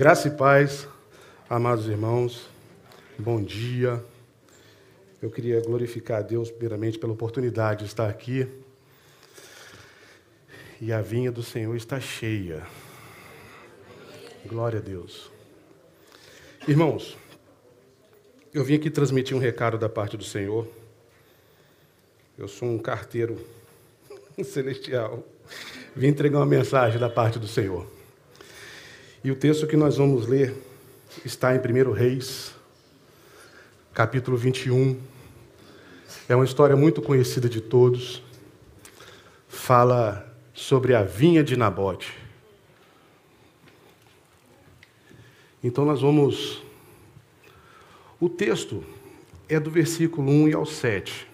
Graça e paz, amados irmãos, bom dia. Eu queria glorificar a Deus primeiramente pela oportunidade de estar aqui. E a vinha do Senhor está cheia. Glória a Deus. Irmãos, eu vim aqui transmitir um recado da parte do Senhor. Eu sou um carteiro celestial. Vim entregar uma mensagem da parte do Senhor. E o texto que nós vamos ler está em 1 Reis, capítulo 21. É uma história muito conhecida de todos. Fala sobre a vinha de Nabote. Então nós vamos. O texto é do versículo 1 e ao 7.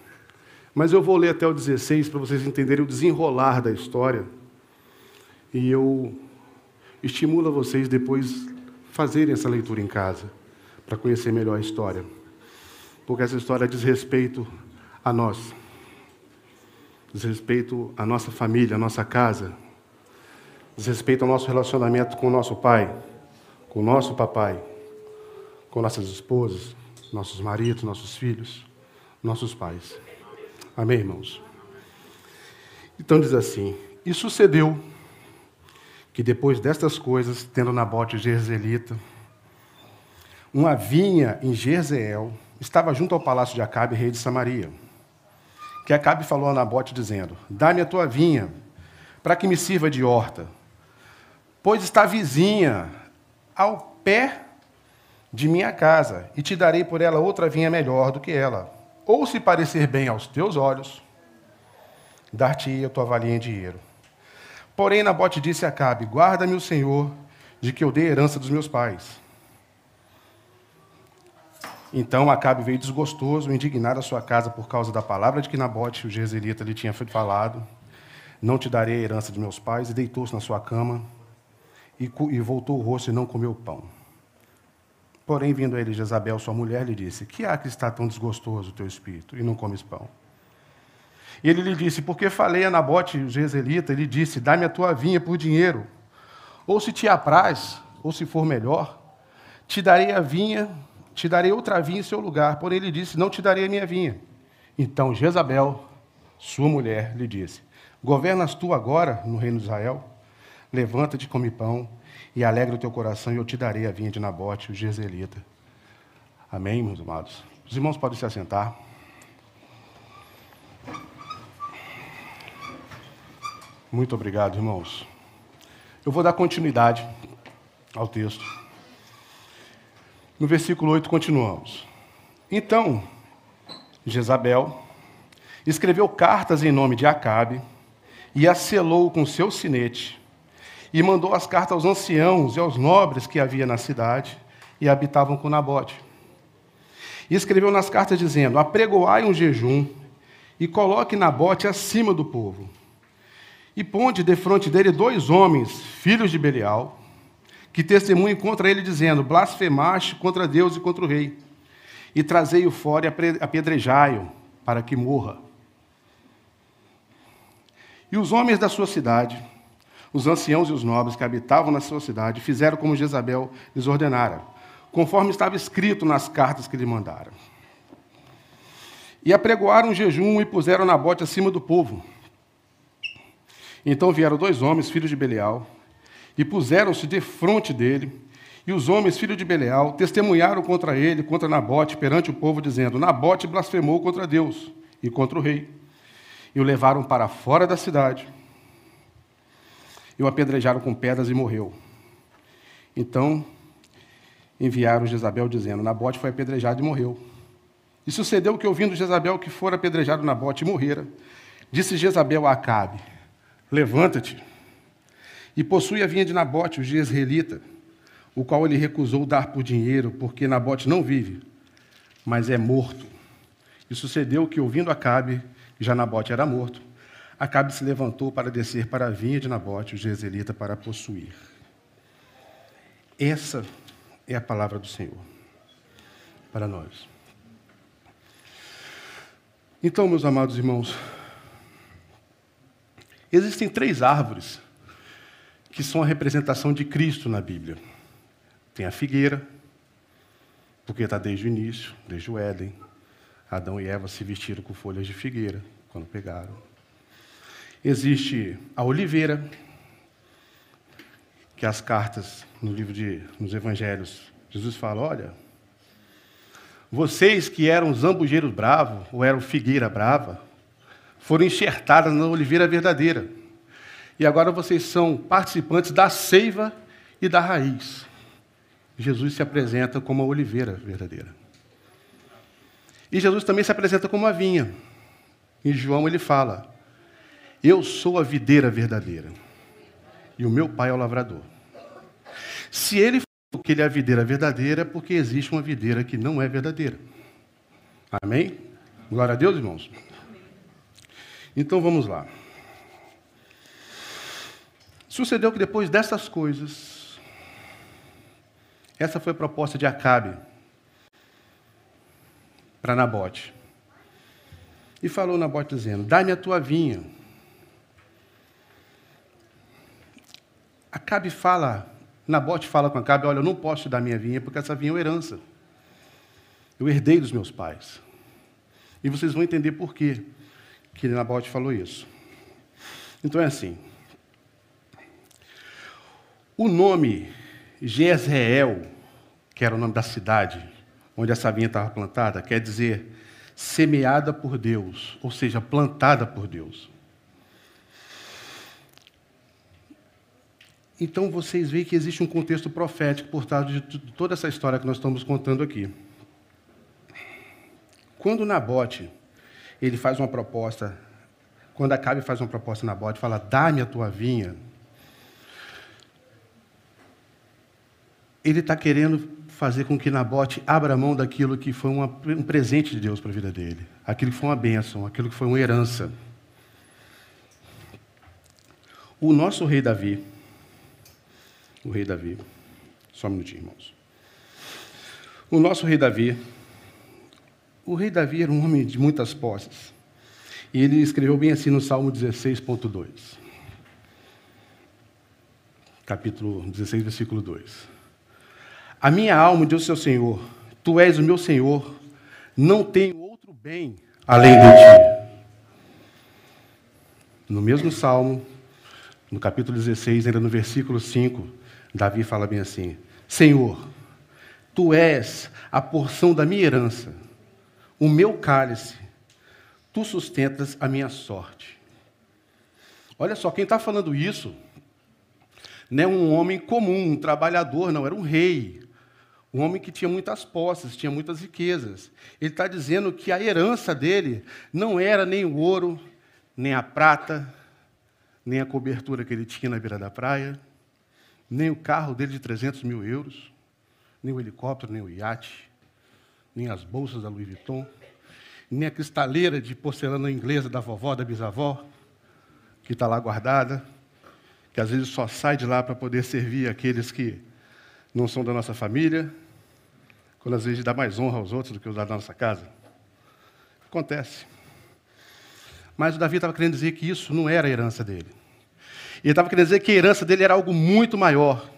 Mas eu vou ler até o 16 para vocês entenderem o desenrolar da história. E eu estimula vocês depois fazerem essa leitura em casa, para conhecer melhor a história. Porque essa história diz respeito a nós, diz respeito à nossa família, à nossa casa, diz respeito ao nosso relacionamento com o nosso pai, com o nosso papai, com nossas esposas, nossos maridos, nossos filhos, nossos pais. Amém, irmãos? Então diz assim: E sucedeu que depois destas coisas, tendo Nabote Jezreelita, uma vinha em Jezreel, estava junto ao palácio de Acabe, rei de Samaria. Que Acabe falou a Nabote, dizendo: Dá-me a tua vinha, para que me sirva de horta, pois está vizinha ao pé de minha casa, e te darei por ela outra vinha melhor do que ela. Ou se parecer bem aos teus olhos, dar-te a tua valia em dinheiro. Porém, Nabote disse a Acabe: Guarda-me o Senhor de que eu dei herança dos meus pais. Então Acabe veio desgostoso, indignado à sua casa por causa da palavra de que Nabote, o jezreelita, lhe tinha falado: Não te darei a herança dos meus pais, e deitou-se na sua cama e, e voltou o rosto e não comeu pão. Porém, vindo a ele Jezabel, sua mulher, lhe disse: Que há que está tão desgostoso o teu espírito e não comes pão? E ele lhe disse: Porque falei a Nabote, o jezreelita, ele disse: Dá-me a tua vinha por dinheiro. Ou se te apraz, ou se for melhor, te darei a vinha, te darei outra vinha em seu lugar. Porém, ele disse: Não te darei a minha vinha. Então Jezabel, sua mulher, lhe disse: Governas tu agora no reino de Israel? Levanta-te, come pão, e alegra o teu coração, e eu te darei a vinha de Nabote, o jezreelita. Amém, meus amados? Os irmãos podem se assentar. Muito obrigado, irmãos. Eu vou dar continuidade ao texto. No versículo 8, continuamos. Então, Jezabel escreveu cartas em nome de Acabe e as selou com seu sinete e mandou as cartas aos anciãos e aos nobres que havia na cidade e habitavam com Nabote. E escreveu nas cartas dizendo: Apregoai um jejum e coloque Nabote acima do povo e ponde defronte dele dois homens, filhos de Belial, que testemunhem contra ele, dizendo: Blasfemaste contra Deus e contra o rei, e trazei-o fora e apedrejai-o, para que morra. E os homens da sua cidade, os anciãos e os nobres que habitavam na sua cidade, fizeram como Jezabel lhes ordenara, conforme estava escrito nas cartas que lhe mandaram. E apregoaram um jejum e puseram Nabote acima do povo então vieram dois homens, filhos de Belial, e puseram-se de frente dele. E os homens, filhos de Belial, testemunharam contra ele, contra Nabote, perante o povo, dizendo: Nabote blasfemou contra Deus e contra o rei. E o levaram para fora da cidade. E o apedrejaram com pedras e morreu. Então enviaram Jezabel, dizendo: Nabote foi apedrejado e morreu. E sucedeu que, ouvindo Jezabel que fora apedrejado Nabote e morrera, disse Jezabel a Acabe: Levanta-te e possui a vinha de Nabote, o jezreelita, o qual ele recusou dar por dinheiro, porque Nabote não vive, mas é morto. E sucedeu que, ouvindo Acabe, que já Nabote era morto, Acabe se levantou para descer para a vinha de Nabote, o jezreelita, para possuir. Essa é a palavra do Senhor para nós. Então, meus amados irmãos, Existem três árvores que são a representação de Cristo na Bíblia. tem a figueira, porque está desde o início, desde o Éden. Adão e Eva se vestiram com folhas de figueira quando pegaram. Existe a oliveira, que as cartas no livro de nos evangelhos, Jesus fala, olha, vocês que eram zambujeiros bravos, ou eram figueira brava, foram enxertadas na oliveira verdadeira. E agora vocês são participantes da seiva e da raiz. Jesus se apresenta como a oliveira verdadeira. E Jesus também se apresenta como a vinha. Em João ele fala: Eu sou a videira verdadeira e o meu pai é o lavrador. Se ele falou que ele é a videira verdadeira, é porque existe uma videira que não é verdadeira. Amém? Glória a Deus, irmãos. Então vamos lá. Sucedeu que depois dessas coisas, essa foi a proposta de Acabe para Nabote. E falou Nabote dizendo: Dá-me a tua vinha Acabe fala, Nabote fala com Acabe, olha, eu não posso te dar minha vinha, porque essa vinha é uma herança. Eu herdei dos meus pais. E vocês vão entender por quê que Nabote falou isso. Então é assim. O nome Jezreel, que era o nome da cidade onde essa vinha estava plantada, quer dizer semeada por Deus, ou seja, plantada por Deus. Então vocês veem que existe um contexto profético por trás de toda essa história que nós estamos contando aqui. Quando Nabote ele faz uma proposta, quando Acabe faz uma proposta a Nabote, fala: "Dá-me a tua vinha", ele está querendo fazer com que Nabote abra mão daquilo que foi uma, um presente de Deus para a vida dele, aquilo que foi uma bênção, aquilo que foi uma herança. O nosso rei Davi, o rei Davi. Só um minutinho, irmãos. O nosso rei Davi, o rei Davi era um homem de muitas posses. E ele escreveu bem assim no Salmo 16.2. Capítulo 16, versículo 2. A minha alma diz ao Senhor, Tu és o meu Senhor, não tenho outro bem além de ti. No mesmo Salmo, no capítulo 16, ainda no versículo 5, Davi fala bem assim: Senhor, tu és a porção da minha herança, o meu cálice, tu sustentas a minha sorte. Olha só, quem está falando isso não é um homem comum, um trabalhador, não, era um rei. Um homem que tinha muitas posses, tinha muitas riquezas. Ele está dizendo que a herança dele não era nem o ouro, nem a prata, nem a cobertura que ele tinha na beira da praia, nem o carro dele de 300 mil euros, nem o helicóptero, nem o iate, nem as bolsas da Louis Vuitton, nem a cristaleira de porcelana inglesa da vovó, da bisavó, que está lá guardada, que às vezes só sai de lá para poder servir aqueles que não são da nossa família, quando às vezes dá mais honra aos outros do que os da nossa casa. Acontece. Mas o Davi estava querendo dizer que isso não era a herança dele. Ele estava querendo dizer que a herança dele era algo muito maior.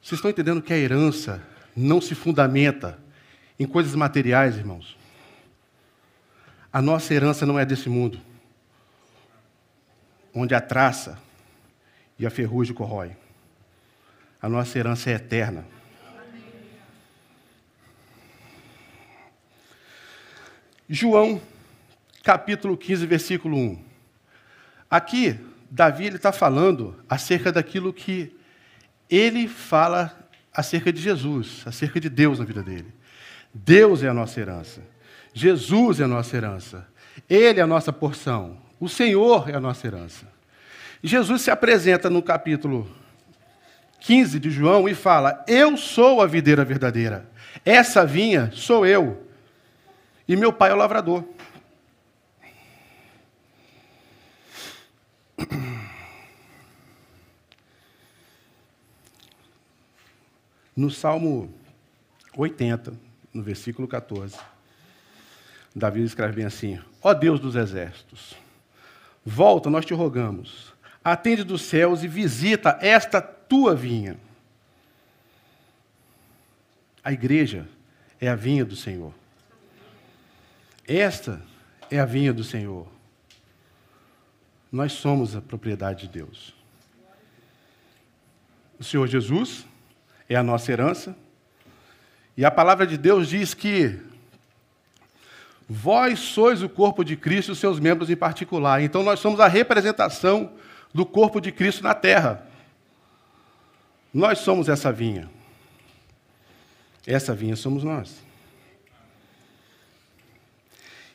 Vocês estão entendendo que a herança não se fundamenta em coisas materiais, irmãos? A nossa herança não é desse mundo, onde a traça e a ferrugem corrói. A nossa herança é eterna. João, capítulo 15, versículo 1. Aqui, Davi está falando acerca daquilo que ele fala acerca de Jesus, acerca de Deus na vida dele. Deus é a nossa herança. Jesus é a nossa herança. Ele é a nossa porção. O Senhor é a nossa herança. Jesus se apresenta no capítulo 15 de João e fala: Eu sou a videira verdadeira. Essa vinha sou eu. E meu pai é o lavrador. No Salmo 80, no versículo 14, Davi escreve bem assim: Ó Deus dos exércitos, volta, nós te rogamos, atende dos céus e visita esta tua vinha. A igreja é a vinha do Senhor. Esta é a vinha do Senhor. Nós somos a propriedade de Deus. O Senhor Jesus é a nossa herança. E a palavra de Deus diz que vós sois o corpo de Cristo e seus membros em particular. Então nós somos a representação do corpo de Cristo na terra. Nós somos essa vinha. Essa vinha somos nós.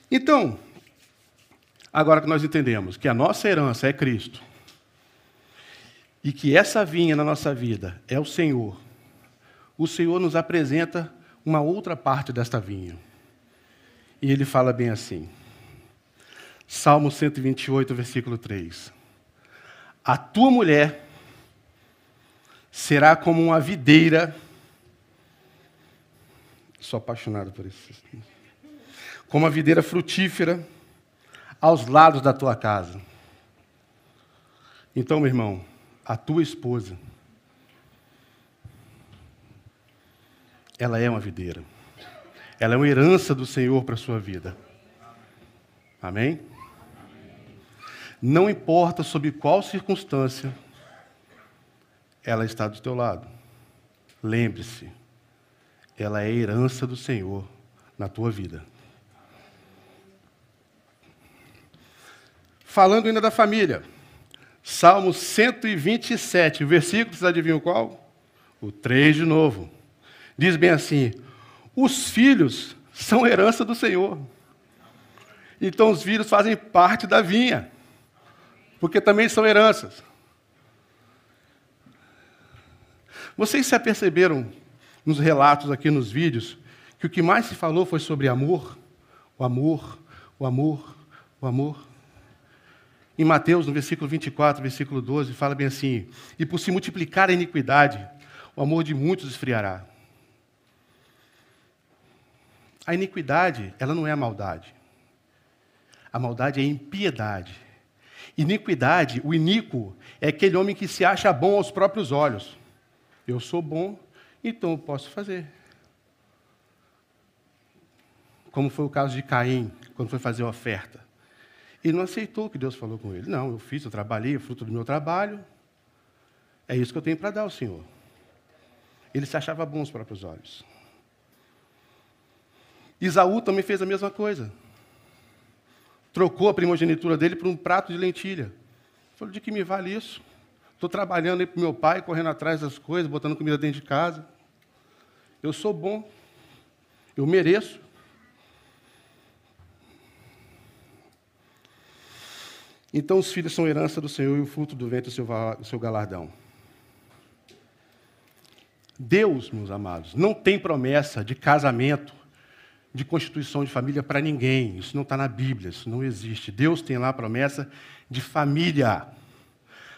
Então, agora que nós entendemos que a nossa herança é Cristo, e que essa vinha na nossa vida é o Senhor, o Senhor nos apresenta uma outra parte desta vinha. E ele fala bem assim. Salmo 128, versículo 3. A tua mulher será como uma videira. Sou apaixonado por isso. Como uma videira frutífera aos lados da tua casa. Então, meu irmão, a tua esposa, ela é uma videira. Ela é uma herança do Senhor para a sua vida. Amém? Não importa sob qual circunstância ela está do teu lado. Lembre-se, ela é herança do Senhor na tua vida. Falando ainda da família, Salmo 127, versículo, vocês adivinham qual? O 3 de novo. Diz bem assim: os filhos são herança do Senhor. Então os filhos fazem parte da vinha, porque também são heranças. Vocês se aperceberam nos relatos aqui nos vídeos que o que mais se falou foi sobre amor? O amor, o amor, o amor. Em Mateus, no versículo 24, versículo 12, fala bem assim: E por se multiplicar a iniquidade, o amor de muitos esfriará. A iniquidade, ela não é a maldade. A maldade é a impiedade. Iniquidade, o iníquo, é aquele homem que se acha bom aos próprios olhos. Eu sou bom, então eu posso fazer. Como foi o caso de Caim, quando foi fazer a oferta. Ele não aceitou o que Deus falou com ele. Não, eu fiz, eu trabalhei, é fruto do meu trabalho. É isso que eu tenho para dar ao Senhor. Ele se achava bom aos próprios olhos. Isaú também fez a mesma coisa. Trocou a primogenitura dele por um prato de lentilha. Falou: de que me vale isso? Estou trabalhando aí para meu pai, correndo atrás das coisas, botando comida dentro de casa. Eu sou bom. Eu mereço. Então os filhos são herança do Senhor e o fruto do vento o seu galardão. Deus, meus amados, não tem promessa de casamento de constituição de família para ninguém. Isso não está na Bíblia, isso não existe. Deus tem lá a promessa de família.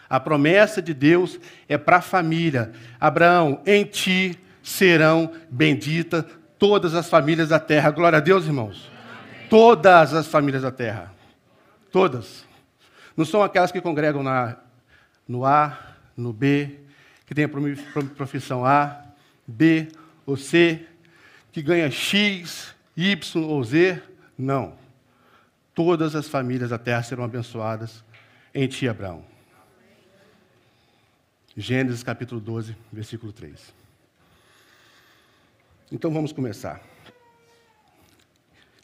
A promessa de Deus é para a família. Abraão, em ti serão benditas todas as famílias da terra. Glória a Deus, irmãos. Amém. Todas as famílias da terra. Todas. Não são aquelas que congregam na, no A, no B, que têm a profissão A, B ou C, que ganha X, Y ou Z. Não. Todas as famílias da terra serão abençoadas em ti, Abraão. Gênesis capítulo 12, versículo 3. Então vamos começar.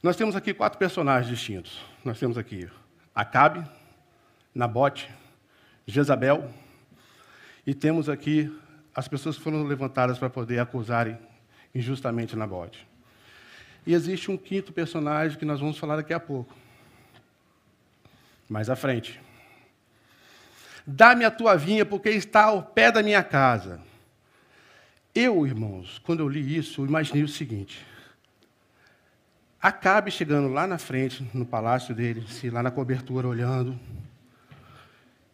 Nós temos aqui quatro personagens distintos. Nós temos aqui Acabe, Nabote, Jezabel, e temos aqui as pessoas que foram levantadas para poder acusarem injustamente Nabote. E existe um quinto personagem que nós vamos falar daqui a pouco. Mais à frente. Dá-me a tua vinha, porque está ao pé da minha casa. Eu, irmãos, quando eu li isso, eu imaginei o seguinte: Acabe chegando lá na frente, no palácio dele, se lá na cobertura, olhando,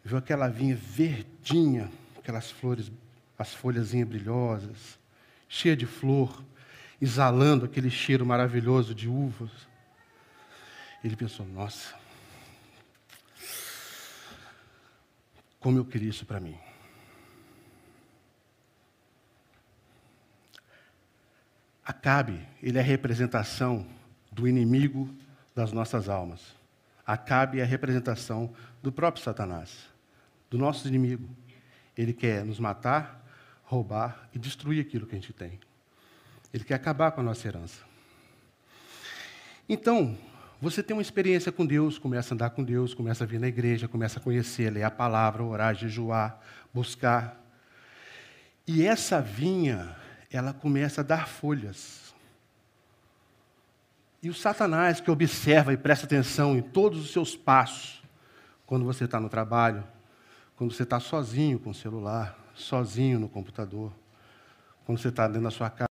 viu aquela vinha verdinha, aquelas flores, as folhas brilhosas, cheia de flor, exalando aquele cheiro maravilhoso de uvas. Ele pensou: nossa, como eu queria isso para mim. Acabe, ele é a representação do inimigo das nossas almas. Acabe é a representação do próprio Satanás, do nosso inimigo. Ele quer nos matar, roubar e destruir aquilo que a gente tem. Ele quer acabar com a nossa herança. Então, você tem uma experiência com Deus, começa a andar com Deus, começa a vir na igreja, começa a conhecer, ler a palavra, orar, jejuar, buscar. E essa vinha, ela começa a dar folhas. E o Satanás, que observa e presta atenção em todos os seus passos, quando você está no trabalho, quando você está sozinho com o celular, sozinho no computador, quando você está dentro da sua casa,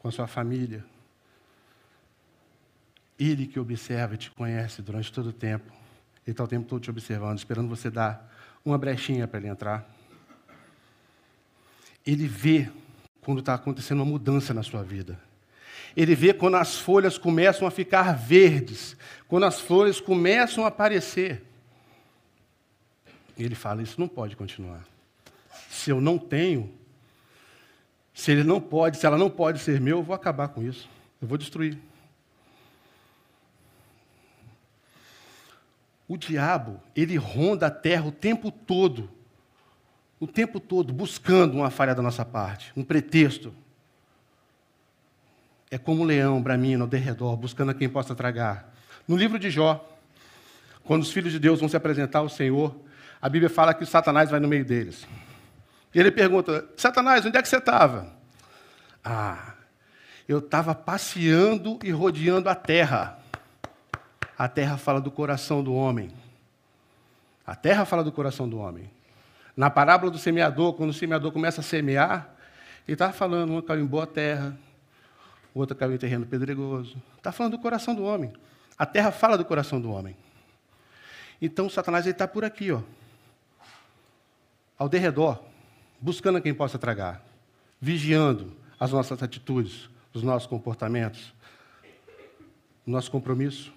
com a sua família, ele que observa e te conhece durante todo o tempo. Ele está o tempo todo te observando, esperando você dar uma brechinha para ele entrar. Ele vê quando está acontecendo uma mudança na sua vida. Ele vê quando as folhas começam a ficar verdes, quando as flores começam a aparecer. E ele fala: Isso não pode continuar. Se eu não tenho, se ele não pode, se ela não pode ser meu, eu vou acabar com isso. Eu vou destruir. O diabo, ele ronda a terra o tempo todo, o tempo todo, buscando uma falha da nossa parte, um pretexto. É como um leão bramino ao derredor, buscando a quem possa tragar. No livro de Jó, quando os filhos de Deus vão se apresentar ao Senhor, a Bíblia fala que Satanás vai no meio deles. E ele pergunta: Satanás, onde é que você estava? Ah, eu estava passeando e rodeando a terra. A terra fala do coração do homem. A terra fala do coração do homem. Na parábola do semeador, quando o semeador começa a semear, ele está falando, uma caiu em boa terra, outra caiu em terreno pedregoso. Está falando do coração do homem. A terra fala do coração do homem. Então Satanás está por aqui, ó, ao derredor, buscando a quem possa tragar, vigiando as nossas atitudes, os nossos comportamentos, o nosso compromisso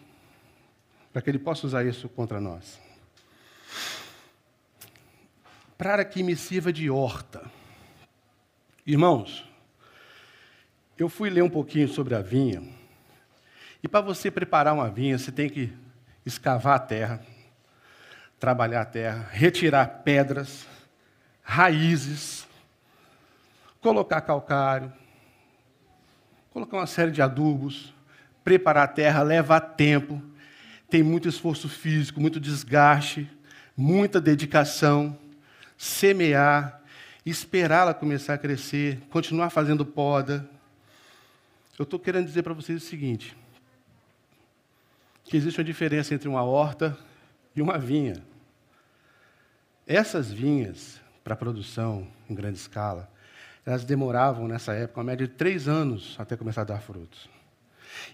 para que ele possa usar isso contra nós. Para que me sirva de horta. Irmãos, eu fui ler um pouquinho sobre a vinha, e para você preparar uma vinha, você tem que escavar a terra, trabalhar a terra, retirar pedras, raízes, colocar calcário, colocar uma série de adubos, preparar a terra leva tempo, tem muito esforço físico, muito desgaste, muita dedicação, semear, esperá-la começar a crescer, continuar fazendo poda. Eu estou querendo dizer para vocês o seguinte: que existe uma diferença entre uma horta e uma vinha. Essas vinhas, para produção em grande escala, elas demoravam, nessa época, uma média de três anos até começar a dar frutos.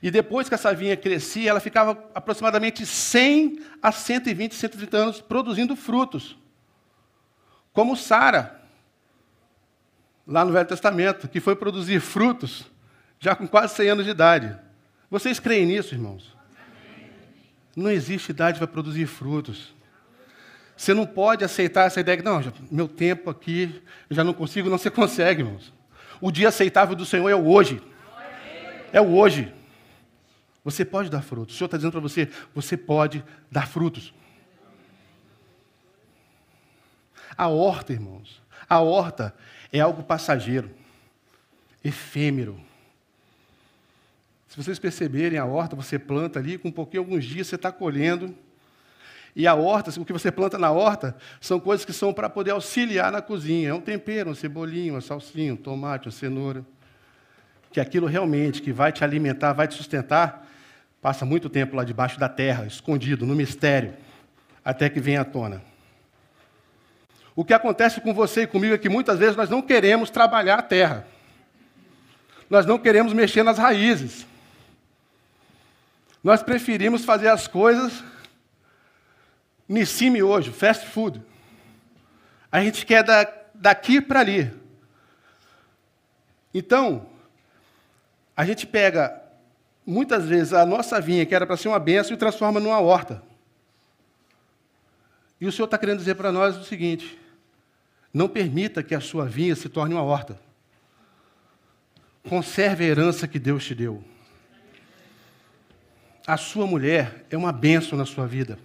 E depois que essa vinha crescia, ela ficava aproximadamente 100 a 120, 130 anos produzindo frutos. Como Sara, lá no Velho Testamento, que foi produzir frutos já com quase 100 anos de idade. Vocês creem nisso, irmãos? Não existe idade para produzir frutos. Você não pode aceitar essa ideia que, não, meu tempo aqui, eu já não consigo, não, você consegue, irmãos. O dia aceitável do Senhor é o hoje. É o hoje. Você pode dar frutos. O Senhor está dizendo para você: você pode dar frutos. A horta, irmãos, a horta é algo passageiro, efêmero. Se vocês perceberem a horta, você planta ali, com um pouquinho, alguns dias você está colhendo. E a horta, o que você planta na horta, são coisas que são para poder auxiliar na cozinha. É um tempero, um cebolinho, uma salsinha, um tomate, uma cenoura. Que aquilo realmente que vai te alimentar, vai te sustentar, Passa muito tempo lá debaixo da terra, escondido, no mistério, até que venha à tona. O que acontece com você e comigo é que muitas vezes nós não queremos trabalhar a terra. Nós não queremos mexer nas raízes. Nós preferimos fazer as coisas cima hoje, fast food. A gente quer da, daqui para ali. Então, a gente pega muitas vezes a nossa vinha, que era para ser uma benção, e transforma numa horta. E o Senhor está querendo dizer para nós o seguinte: não permita que a sua vinha se torne uma horta. conserve a herança que Deus te deu. A sua mulher é uma bênção na sua vida.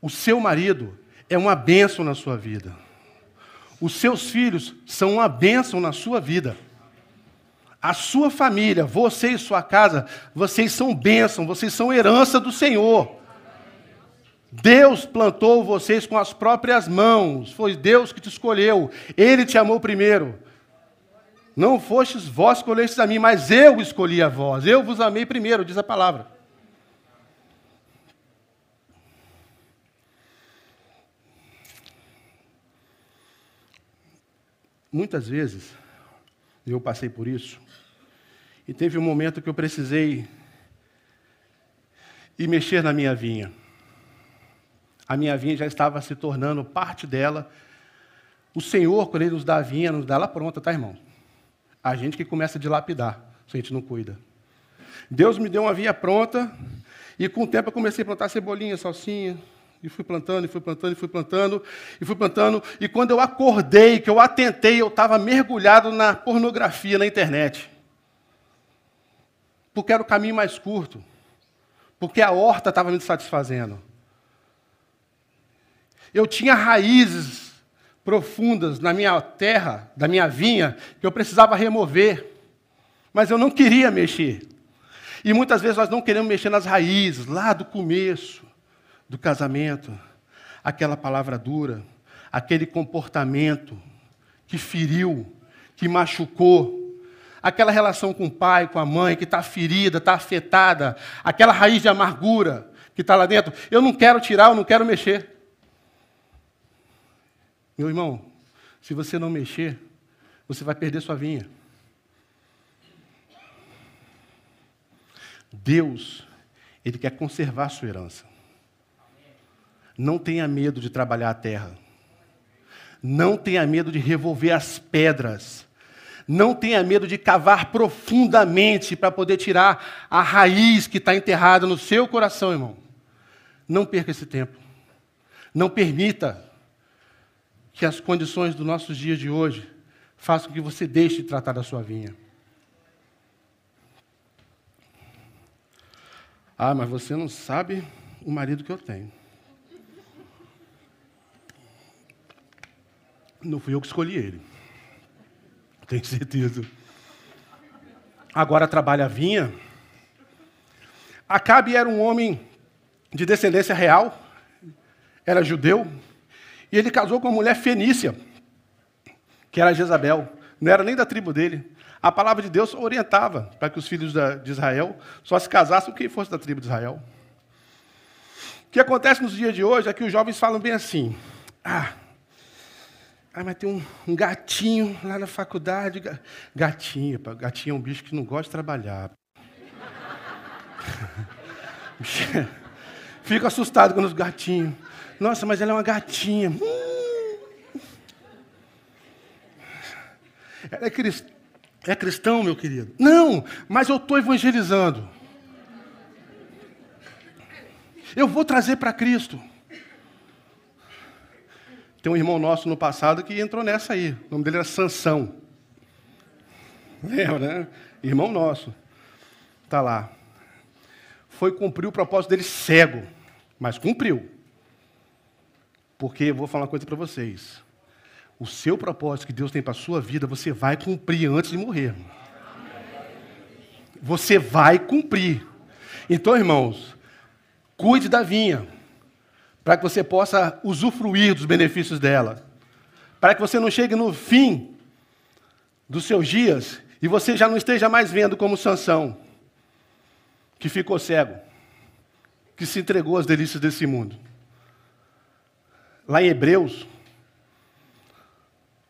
O seu marido é uma bênção na sua vida. Os seus filhos são uma bênção na sua vida. A sua família, você e sua casa, vocês são bênção, vocês são herança do Senhor. Deus plantou vocês com as próprias mãos, foi Deus que te escolheu, Ele te amou primeiro. Não fostes vós escolhestes a mim, mas eu escolhi a vós. Eu vos amei primeiro, diz a palavra. Muitas vezes, eu passei por isso, e teve um momento que eu precisei ir mexer na minha vinha. A minha vinha já estava se tornando parte dela. O Senhor, quando Ele nos dá a vinha, nos dá ela pronta, tá, irmão? A gente que começa a dilapidar, se a gente não cuida. Deus me deu uma via pronta, e com o tempo eu comecei a plantar cebolinha, salsinha, e fui plantando, e fui plantando, e fui plantando, e fui plantando. E quando eu acordei, que eu atentei, eu estava mergulhado na pornografia na internet. Porque era o caminho mais curto. Porque a horta estava me satisfazendo. Eu tinha raízes profundas na minha terra, da minha vinha, que eu precisava remover, mas eu não queria mexer. E muitas vezes nós não queremos mexer nas raízes, lá do começo do casamento, aquela palavra dura, aquele comportamento que feriu, que machucou, aquela relação com o pai, com a mãe, que está ferida, está afetada, aquela raiz de amargura que está lá dentro. Eu não quero tirar, eu não quero mexer. Meu irmão, se você não mexer, você vai perder sua vinha. Deus, Ele quer conservar sua herança. Não tenha medo de trabalhar a terra. Não tenha medo de revolver as pedras. Não tenha medo de cavar profundamente para poder tirar a raiz que está enterrada no seu coração, irmão. Não perca esse tempo. Não permita que as condições dos nossos dias de hoje façam que você deixe de tratar da sua vinha. Ah, mas você não sabe o marido que eu tenho. Não fui eu que escolhi ele. Tenho certeza. Agora trabalha a vinha. Acabe era um homem de descendência real, era judeu, e ele casou com uma mulher fenícia, que era Jezabel. Não era nem da tribo dele. A palavra de Deus orientava para que os filhos de Israel só se casassem com quem fosse da tribo de Israel. O que acontece nos dias de hoje é que os jovens falam bem assim: ah, ah mas tem um, um gatinho lá na faculdade. Gatinho, gatinho é um bicho que não gosta de trabalhar. Fico assustado com os gatinhos. Nossa, mas ela é uma gatinha. Hum. Ela é, crist... é cristão, meu querido? Não, mas eu estou evangelizando. Eu vou trazer para Cristo. Tem um irmão nosso no passado que entrou nessa aí. O nome dele era Sansão. Lembra, né? Irmão nosso. Está lá. Foi cumprir o propósito dele cego, mas cumpriu. Porque eu vou falar uma coisa para vocês. O seu propósito que Deus tem para a sua vida, você vai cumprir antes de morrer. Você vai cumprir. Então, irmãos, cuide da vinha, para que você possa usufruir dos benefícios dela. Para que você não chegue no fim dos seus dias e você já não esteja mais vendo como Sansão, que ficou cego, que se entregou às delícias desse mundo. Lá em Hebreus,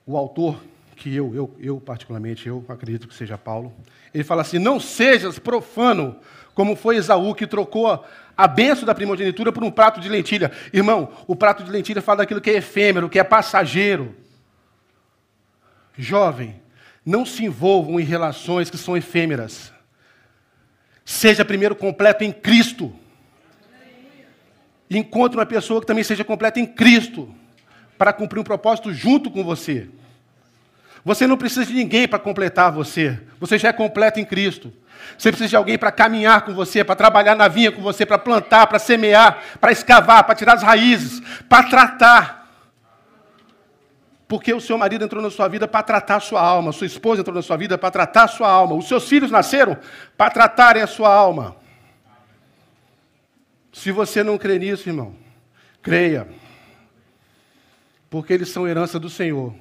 o autor, que eu, eu, eu particularmente, eu acredito que seja Paulo, ele fala assim: Não sejas profano, como foi Esaú, que trocou a benção da primogenitura por um prato de lentilha. Irmão, o prato de lentilha fala daquilo que é efêmero, que é passageiro. Jovem, não se envolvam em relações que são efêmeras. Seja primeiro completo em Cristo encontre uma pessoa que também seja completa em Cristo, para cumprir um propósito junto com você. Você não precisa de ninguém para completar você. Você já é completo em Cristo. Você precisa de alguém para caminhar com você, para trabalhar na vinha com você, para plantar, para semear, para escavar, para tirar as raízes, para tratar. Porque o seu marido entrou na sua vida para tratar a sua alma, sua esposa entrou na sua vida para tratar a sua alma, os seus filhos nasceram para tratarem a sua alma. Se você não crê nisso, irmão, creia. Porque eles são herança do Senhor.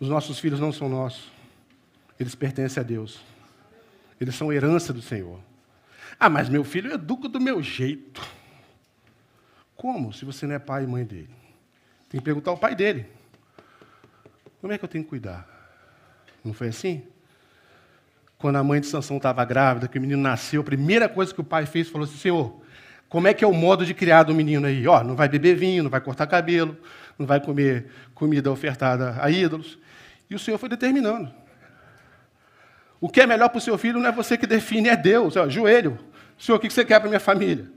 Os nossos filhos não são nossos. Eles pertencem a Deus. Eles são herança do Senhor. Ah, mas meu filho educa do meu jeito. Como? Se você não é pai e mãe dele. Tem que perguntar ao pai dele. Como é que eu tenho que cuidar? Não foi assim? Quando a mãe de Sansão estava grávida, que o menino nasceu, a primeira coisa que o pai fez falou assim: Senhor, como é que é o modo de criar do menino aí? Ó, não vai beber vinho, não vai cortar cabelo, não vai comer comida ofertada a ídolos. E o Senhor foi determinando. O que é melhor para o seu filho não é você que define, é Deus. Ó, joelho. Senhor, o que você quer para minha família?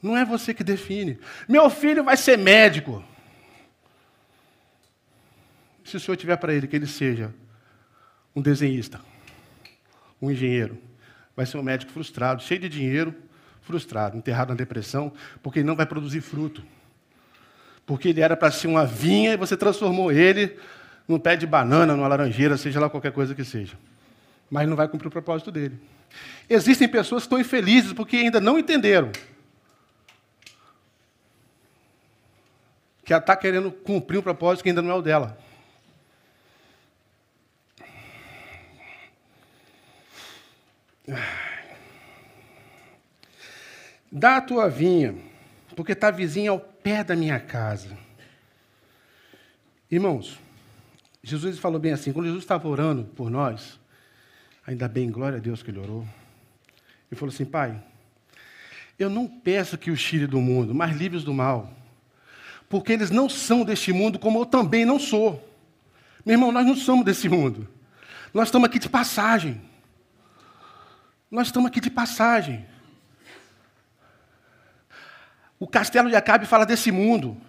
Não é você que define. Meu filho vai ser médico. Se o Senhor tiver para ele que ele seja um desenhista, um engenheiro, vai ser um médico frustrado, cheio de dinheiro, frustrado, enterrado na depressão, porque ele não vai produzir fruto. Porque ele era para ser uma vinha e você transformou ele num pé de banana, numa laranjeira, seja lá qualquer coisa que seja. Mas não vai cumprir o propósito dele. Existem pessoas que estão infelizes porque ainda não entenderam que ela está querendo cumprir um propósito que ainda não é o dela. Dá a tua vinha, porque está vizinha ao pé da minha casa. Irmãos, Jesus falou bem assim, quando Jesus estava orando por nós, ainda bem, glória a Deus que ele orou, ele falou assim, Pai, eu não peço que os tire do mundo, mas livre-os do mal, porque eles não são deste mundo, como eu também não sou. Meu irmão, nós não somos desse mundo, nós estamos aqui de passagem. Nós estamos aqui de passagem. O castelo de Acabe fala desse mundo.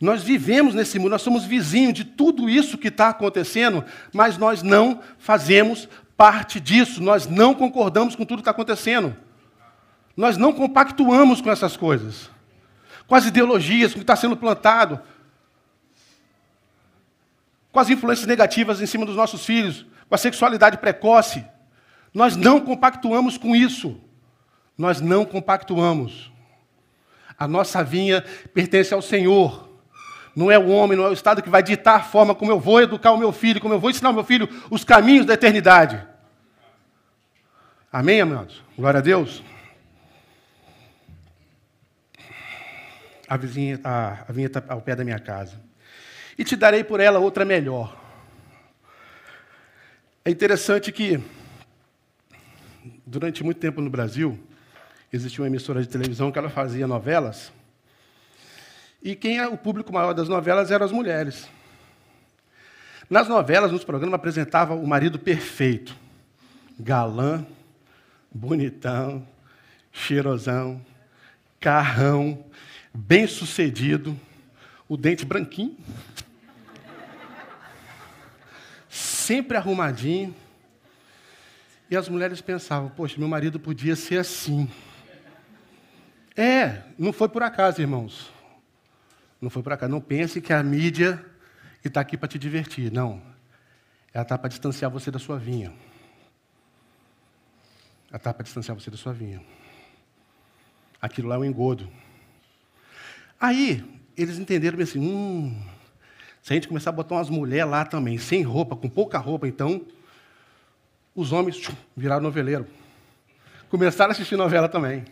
Nós vivemos nesse mundo, nós somos vizinhos de tudo isso que está acontecendo, mas nós não fazemos parte disso, nós não concordamos com tudo que está acontecendo. Nós não compactuamos com essas coisas, com as ideologias, com o que está sendo plantado, com as influências negativas em cima dos nossos filhos, com a sexualidade precoce. Nós não compactuamos com isso. Nós não compactuamos. A nossa vinha pertence ao Senhor. Não é o homem, não é o Estado que vai ditar a forma como eu vou educar o meu filho, como eu vou ensinar o meu filho os caminhos da eternidade. Amém, amados? Glória a Deus. A vizinha a, a vinha está ao pé da minha casa. E te darei por ela outra melhor. É interessante que, durante muito tempo no Brasil, existia uma emissora de televisão que ela fazia novelas e quem é o público maior das novelas eram as mulheres. Nas novelas, nos programas, apresentava o marido perfeito. Galã, bonitão, cheirosão, carrão, bem-sucedido, o dente branquinho, sempre arrumadinho. E as mulheres pensavam: poxa, meu marido podia ser assim. É, não foi por acaso, irmãos. Não foi para cá. Não pense que a mídia está aqui para te divertir. Não. Ela está para distanciar você da sua vinha. Ela está para distanciar você da sua vinha. Aquilo lá é um engodo. Aí, eles entenderam assim: hum, se a gente começar a botar umas mulheres lá também, sem roupa, com pouca roupa, então, os homens tchum, viraram noveleiro. Começaram a assistir novela também.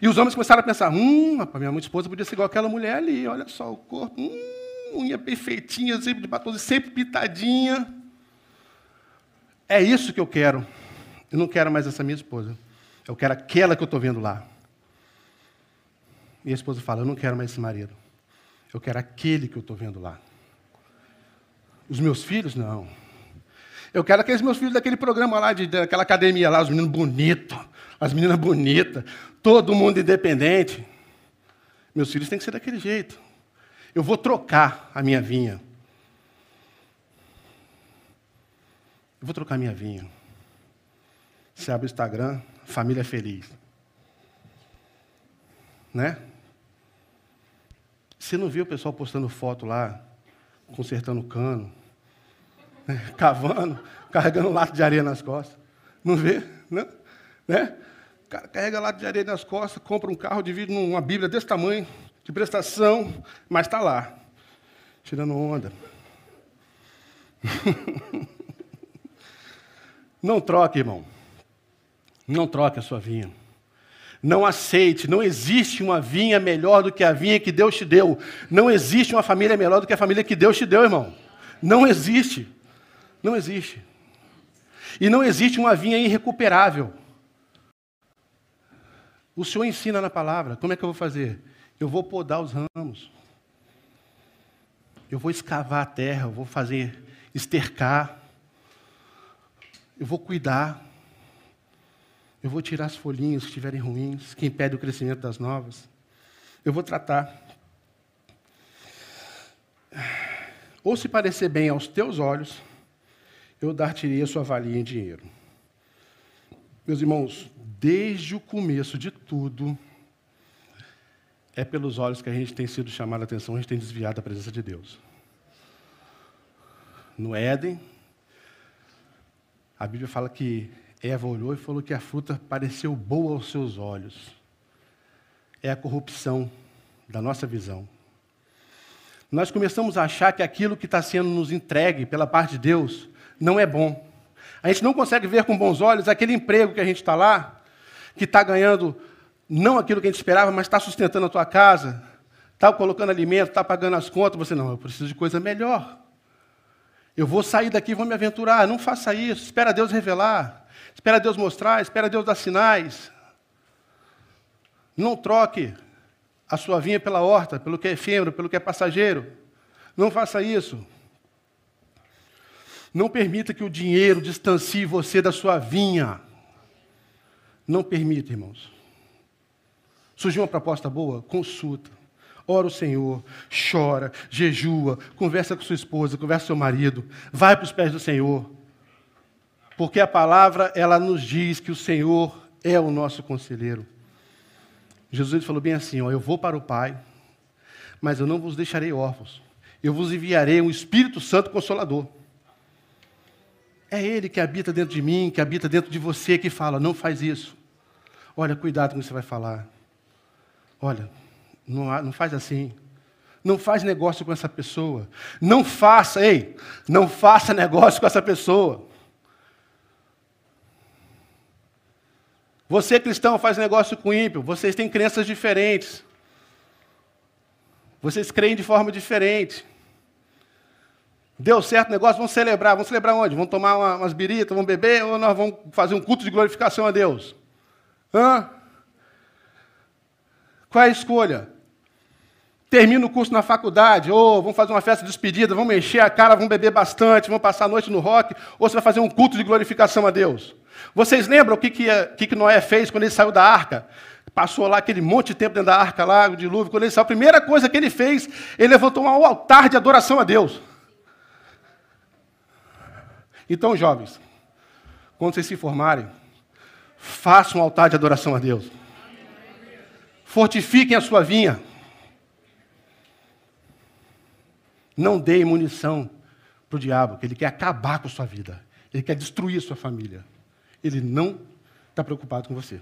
E os homens começaram a pensar: hum, rapaz, minha esposa podia ser igual aquela mulher ali, olha só o corpo, hum, unha perfeitinha, sempre de batom, sempre pitadinha. É isso que eu quero. Eu não quero mais essa minha esposa. Eu quero aquela que eu estou vendo lá. E a esposa fala: Eu não quero mais esse marido. Eu quero aquele que eu estou vendo lá. Os meus filhos, não. Eu quero aqueles meus filhos daquele programa lá, de, daquela academia lá, os meninos bonitos, as meninas bonitas, todo mundo independente. Meus filhos têm que ser daquele jeito. Eu vou trocar a minha vinha. Eu vou trocar minha vinha. Você abre o Instagram, família feliz. Né? Você não viu o pessoal postando foto lá, consertando cano, né? cavando, carregando um lato de areia nas costas? Não vê? Não? Né? O cara carrega lato de areia nas costas, compra um carro, divide numa Bíblia desse tamanho, de prestação, mas está lá, tirando onda. Não troque, irmão. Não troque a sua vinha. Não aceite, não existe uma vinha melhor do que a vinha que Deus te deu. Não existe uma família melhor do que a família que Deus te deu, irmão. Não existe. Não existe. E não existe uma vinha irrecuperável. O Senhor ensina na palavra. Como é que eu vou fazer? Eu vou podar os ramos. Eu vou escavar a terra, eu vou fazer estercar. Eu vou cuidar. Eu vou tirar as folhinhas que estiverem ruins, que impedem o crescimento das novas. Eu vou tratar. Ou se parecer bem aos teus olhos, eu dar-te-ei a sua valia em dinheiro. Meus irmãos, desde o começo de tudo, é pelos olhos que a gente tem sido chamado a atenção, a gente tem desviado da presença de Deus. No Éden, a Bíblia fala que Eva olhou e falou que a fruta pareceu boa aos seus olhos. É a corrupção da nossa visão. Nós começamos a achar que aquilo que está sendo nos entregue pela parte de Deus não é bom. A gente não consegue ver com bons olhos aquele emprego que a gente está lá, que está ganhando não aquilo que a gente esperava, mas está sustentando a tua casa, está colocando alimento, está pagando as contas. Você, não, eu preciso de coisa melhor. Eu vou sair daqui vou me aventurar. Não faça isso. Espera Deus revelar. Espera Deus mostrar. Espera Deus dar sinais. Não troque a sua vinha pela horta, pelo que é efêmero, pelo que é passageiro. Não faça isso. Não permita que o dinheiro distancie você da sua vinha. Não permita, irmãos. Surgiu uma proposta boa? Consulta ora o Senhor, chora, jejua, conversa com sua esposa, conversa com seu marido, vai para os pés do Senhor. Porque a palavra, ela nos diz que o Senhor é o nosso conselheiro. Jesus falou bem assim: ó, Eu vou para o Pai, mas eu não vos deixarei órfãos. Eu vos enviarei um Espírito Santo Consolador. É Ele que habita dentro de mim, que habita dentro de você, que fala: Não faz isso. Olha, cuidado com o que você vai falar. Olha, não, não faz assim. Não faz negócio com essa pessoa. Não faça, ei, não faça negócio com essa pessoa. Você cristão faz negócio com ímpio, vocês têm crenças diferentes. Vocês creem de forma diferente. Deu certo o negócio, vamos celebrar. Vamos celebrar onde? Vamos tomar uma, umas biritas, vamos beber ou nós vamos fazer um culto de glorificação a Deus? Hã? Qual é a escolha? termina o curso na faculdade, ou vamos fazer uma festa de despedida, vamos encher a cara, vamos beber bastante, vamos passar a noite no rock, ou você vai fazer um culto de glorificação a Deus. Vocês lembram o que, que, que, que Noé fez quando ele saiu da arca? Passou lá aquele monte de tempo dentro da arca lá, o dilúvio. Quando ele saiu, a primeira coisa que ele fez, ele levantou um altar de adoração a Deus. Então, jovens, quando vocês se formarem, façam um altar de adoração a Deus. Fortifiquem a sua vinha. Não dê munição para o diabo, que ele quer acabar com a sua vida. Ele quer destruir a sua família. Ele não está preocupado com você.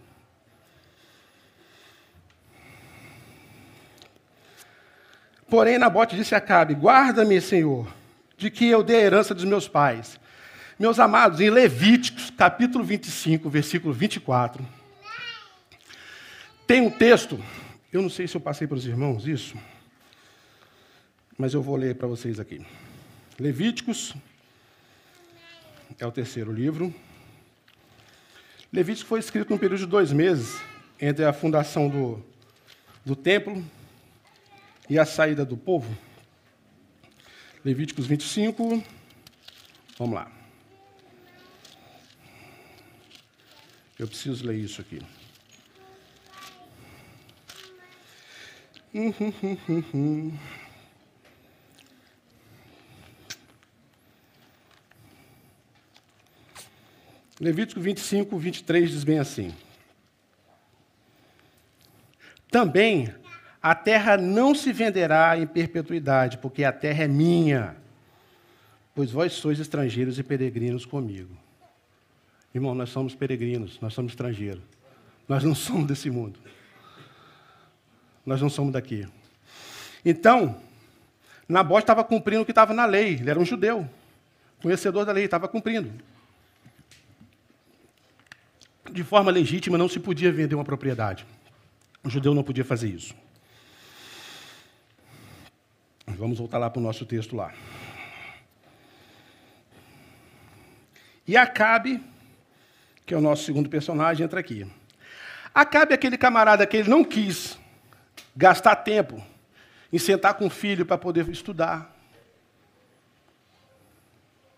Porém, Nabote disse a Acabe: Guarda-me, Senhor, de que eu dê a herança dos meus pais. Meus amados, em Levíticos, capítulo 25, versículo 24, tem um texto, eu não sei se eu passei para os irmãos isso mas eu vou ler para vocês aqui. Levíticos é o terceiro livro. Levítico foi escrito num período de dois meses, entre a fundação do, do templo e a saída do povo. Levíticos 25, vamos lá. Eu preciso ler isso aqui. Hum, hum, hum. Levítico 25, 23 diz bem assim: Também a terra não se venderá em perpetuidade, porque a terra é minha, pois vós sois estrangeiros e peregrinos comigo. Irmão, nós somos peregrinos, nós somos estrangeiros. Nós não somos desse mundo. Nós não somos daqui. Então, Nabó estava cumprindo o que estava na lei. Ele era um judeu, conhecedor da lei, estava cumprindo. De forma legítima, não se podia vender uma propriedade. O judeu não podia fazer isso. Vamos voltar lá para o nosso texto lá. E Acabe, que é o nosso segundo personagem, entra aqui. Acabe é aquele camarada que ele não quis gastar tempo em sentar com o filho para poder estudar.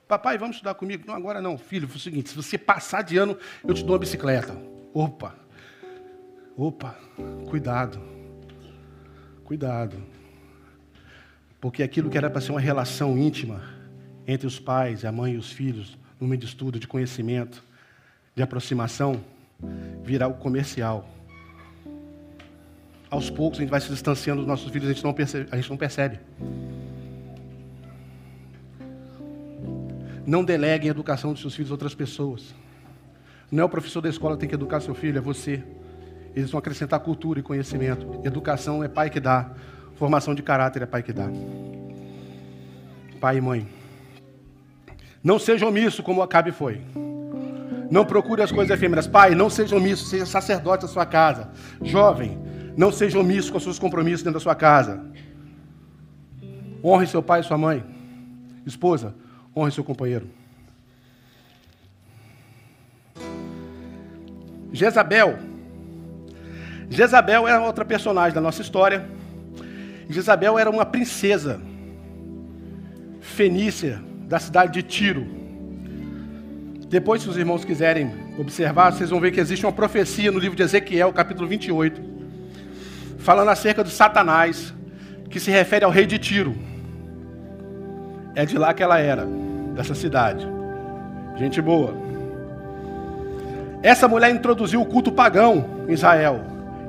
Papai, vamos estudar comigo? Não, agora não. Filho, foi o seguinte: se você passar de ano, eu te dou uma bicicleta. Opa, opa, cuidado, cuidado. Porque aquilo que era para ser uma relação íntima entre os pais, a mãe e os filhos, no meio de estudo, de conhecimento, de aproximação, virá o comercial. Aos poucos a gente vai se distanciando dos nossos filhos, a gente não percebe. A gente não percebe. Não deleguem a educação dos seus filhos a outras pessoas. Não é o professor da escola que tem que educar seu filho, é você. Eles vão acrescentar cultura e conhecimento. Educação é pai que dá. Formação de caráter é pai que dá. Pai e mãe. Não seja omisso como Acabe foi. Não procure as coisas efêmeras. Pai, não seja omisso, seja sacerdote da sua casa. Jovem, não seja omisso com os seus compromissos dentro da sua casa. Honre seu pai e sua mãe. Esposa, honre seu companheiro. Jezabel. Jezabel é outra personagem da nossa história. Jezabel era uma princesa fenícia da cidade de Tiro. Depois, se os irmãos quiserem observar, vocês vão ver que existe uma profecia no livro de Ezequiel, capítulo 28, falando acerca de Satanás, que se refere ao rei de Tiro. É de lá que ela era, dessa cidade. Gente boa. Essa mulher introduziu o culto pagão em Israel.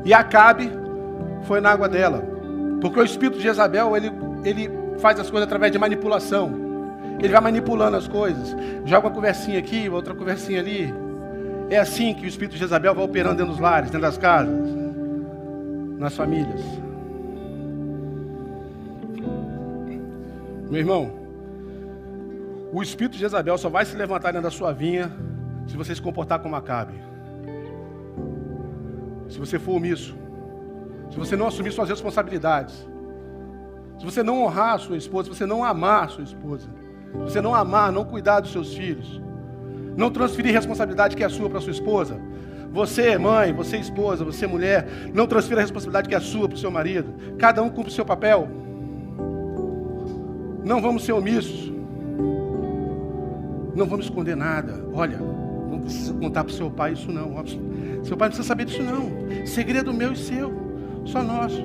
E Acabe foi na água dela. Porque o espírito de Jezabel, ele, ele faz as coisas através de manipulação. Ele vai manipulando as coisas. Joga uma conversinha aqui, outra conversinha ali. É assim que o espírito de Jezabel vai operando dentro dos lares, dentro das casas, nas famílias. Meu irmão, o espírito de Jezabel só vai se levantar dentro da sua vinha se você se comportar como Acabe. Se você for omisso. Se você não assumir suas responsabilidades. Se você não honrar a sua esposa, se você não amar a sua esposa você não amar, não cuidar dos seus filhos, não transferir responsabilidade que é sua para sua esposa, você, mãe, você, esposa, você, mulher, não transfira a responsabilidade que é sua para o seu marido. Cada um cumpre o seu papel. Não vamos ser omissos. Não vamos esconder nada. Olha, não precisa contar para o seu pai isso não. Seu pai não precisa saber disso não. Segredo meu e seu, só nosso.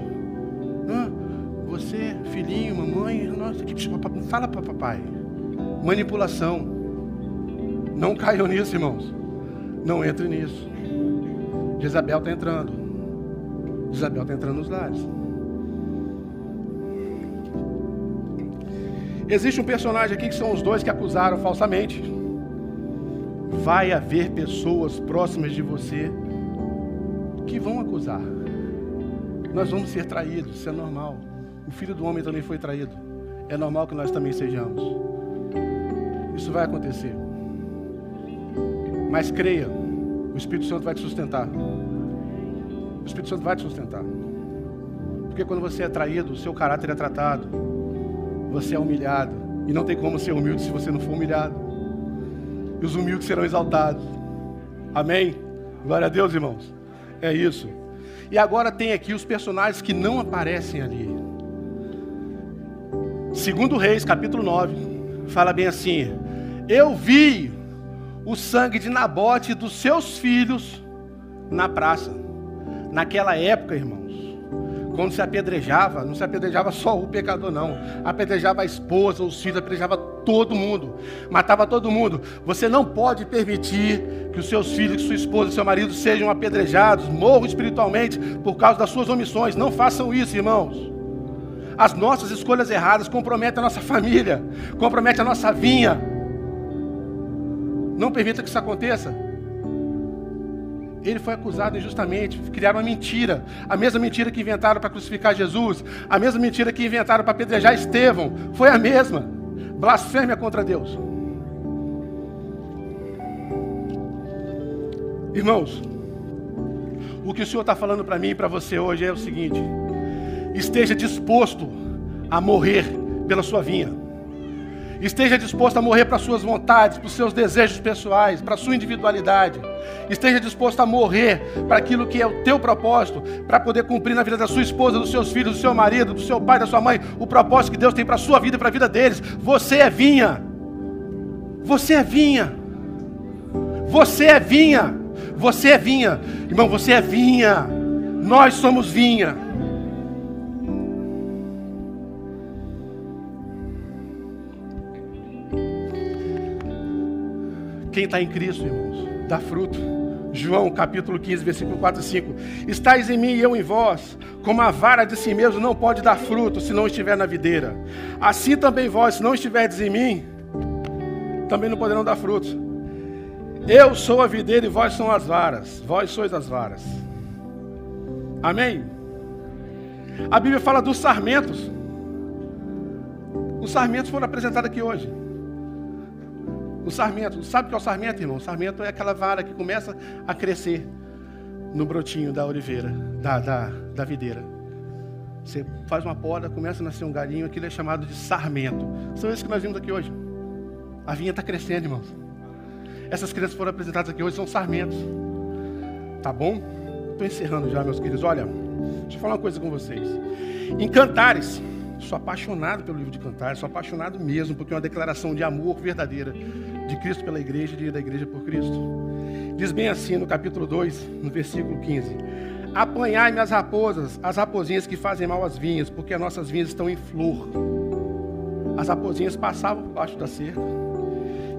Você, filhinho, mamãe, nossa, fala para papai manipulação. Não caiam nisso, irmãos. Não entre nisso. Jezabel está entrando. Jezabel está entrando nos lares. Existe um personagem aqui que são os dois que acusaram falsamente. Vai haver pessoas próximas de você que vão acusar. Nós vamos ser traídos, isso é normal. O filho do homem também foi traído. É normal que nós também sejamos. Isso vai acontecer. Mas creia, o Espírito Santo vai te sustentar. O Espírito Santo vai te sustentar. Porque quando você é traído, o seu caráter é tratado. Você é humilhado. E não tem como ser humilde se você não for humilhado. E os humildes serão exaltados. Amém? Glória a Deus, irmãos. É isso. E agora tem aqui os personagens que não aparecem ali. Segundo Reis, capítulo 9, fala bem assim: eu vi o sangue de Nabote e dos seus filhos na praça. Naquela época, irmãos, quando se apedrejava, não se apedrejava só o pecador, não. Apedrejava a esposa, os filhos, apedrejava todo mundo. Matava todo mundo. Você não pode permitir que os seus filhos, que sua esposa, seu marido sejam apedrejados, morram espiritualmente por causa das suas omissões. Não façam isso, irmãos. As nossas escolhas erradas comprometem a nossa família, comprometem a nossa vinha. Não permita que isso aconteça. Ele foi acusado injustamente, criaram uma mentira, a mesma mentira que inventaram para crucificar Jesus, a mesma mentira que inventaram para apedrejar Estevão, foi a mesma. Blasfêmia contra Deus. Irmãos, o que o Senhor está falando para mim e para você hoje é o seguinte: esteja disposto a morrer pela sua vinha. Esteja disposto a morrer para suas vontades, para os seus desejos pessoais, para a sua individualidade. Esteja disposto a morrer para aquilo que é o teu propósito, para poder cumprir na vida da sua esposa, dos seus filhos, do seu marido, do seu pai, da sua mãe, o propósito que Deus tem para a sua vida e para a vida deles. Você é vinha. Você é vinha. Você é vinha. Você é vinha. Irmão, você é vinha. Nós somos vinha. Quem está em Cristo, irmãos, dá fruto. João capítulo 15, versículo 4 e 5. Estais em mim e eu em vós, como a vara de si mesmo não pode dar fruto se não estiver na videira. Assim também vós, se não estiverdes em mim, também não poderão dar frutos. Eu sou a videira e vós são as varas. Vós sois as varas. Amém? A Bíblia fala dos sarmentos. Os sarmentos foram apresentados aqui hoje. O sarmento, sabe o que é o sarmento, irmão? O sarmento é aquela vara que começa a crescer no brotinho da oliveira, da, da, da videira. Você faz uma poda, começa a nascer um galinho, aquilo é chamado de sarmento. São esses que nós vimos aqui hoje. A vinha está crescendo, irmãos. Essas crianças foram apresentadas aqui hoje são sarmentos. Tá bom? Estou encerrando já, meus queridos. Olha, deixa eu falar uma coisa com vocês. Em Cantares, Sou apaixonado pelo livro de Cantares, sou apaixonado mesmo, porque é uma declaração de amor verdadeira de Cristo pela igreja e da igreja por Cristo. Diz bem assim no capítulo 2, no versículo 15: Apanhai-me as raposas, as raposinhas que fazem mal às vinhas, porque as nossas vinhas estão em flor. As raposinhas passavam por baixo da cerca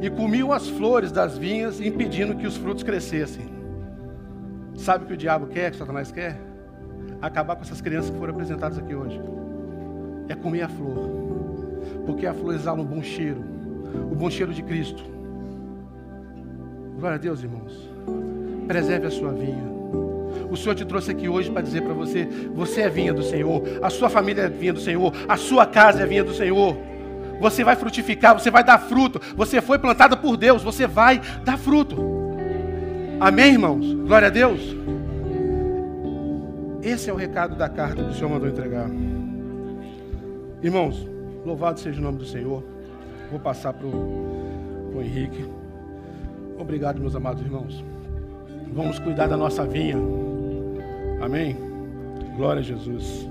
e comiam as flores das vinhas, impedindo que os frutos crescessem. Sabe o que o diabo quer, que Satanás quer? Acabar com essas crianças que foram apresentadas aqui hoje é comer a flor, porque a flor exala um bom cheiro, o bom cheiro de Cristo. Glória a Deus, irmãos. Preserve a sua vinha. O Senhor te trouxe aqui hoje para dizer para você: você é vinha do Senhor, a sua família é vinha do Senhor, a sua casa é vinha do Senhor. Você vai frutificar, você vai dar fruto. Você foi plantada por Deus, você vai dar fruto. Amém, irmãos? Glória a Deus. Esse é o recado da carta que o Senhor mandou entregar. Irmãos, louvado seja o nome do Senhor. Vou passar para o Henrique. Obrigado, meus amados irmãos. Vamos cuidar da nossa vinha. Amém? Glória a Jesus.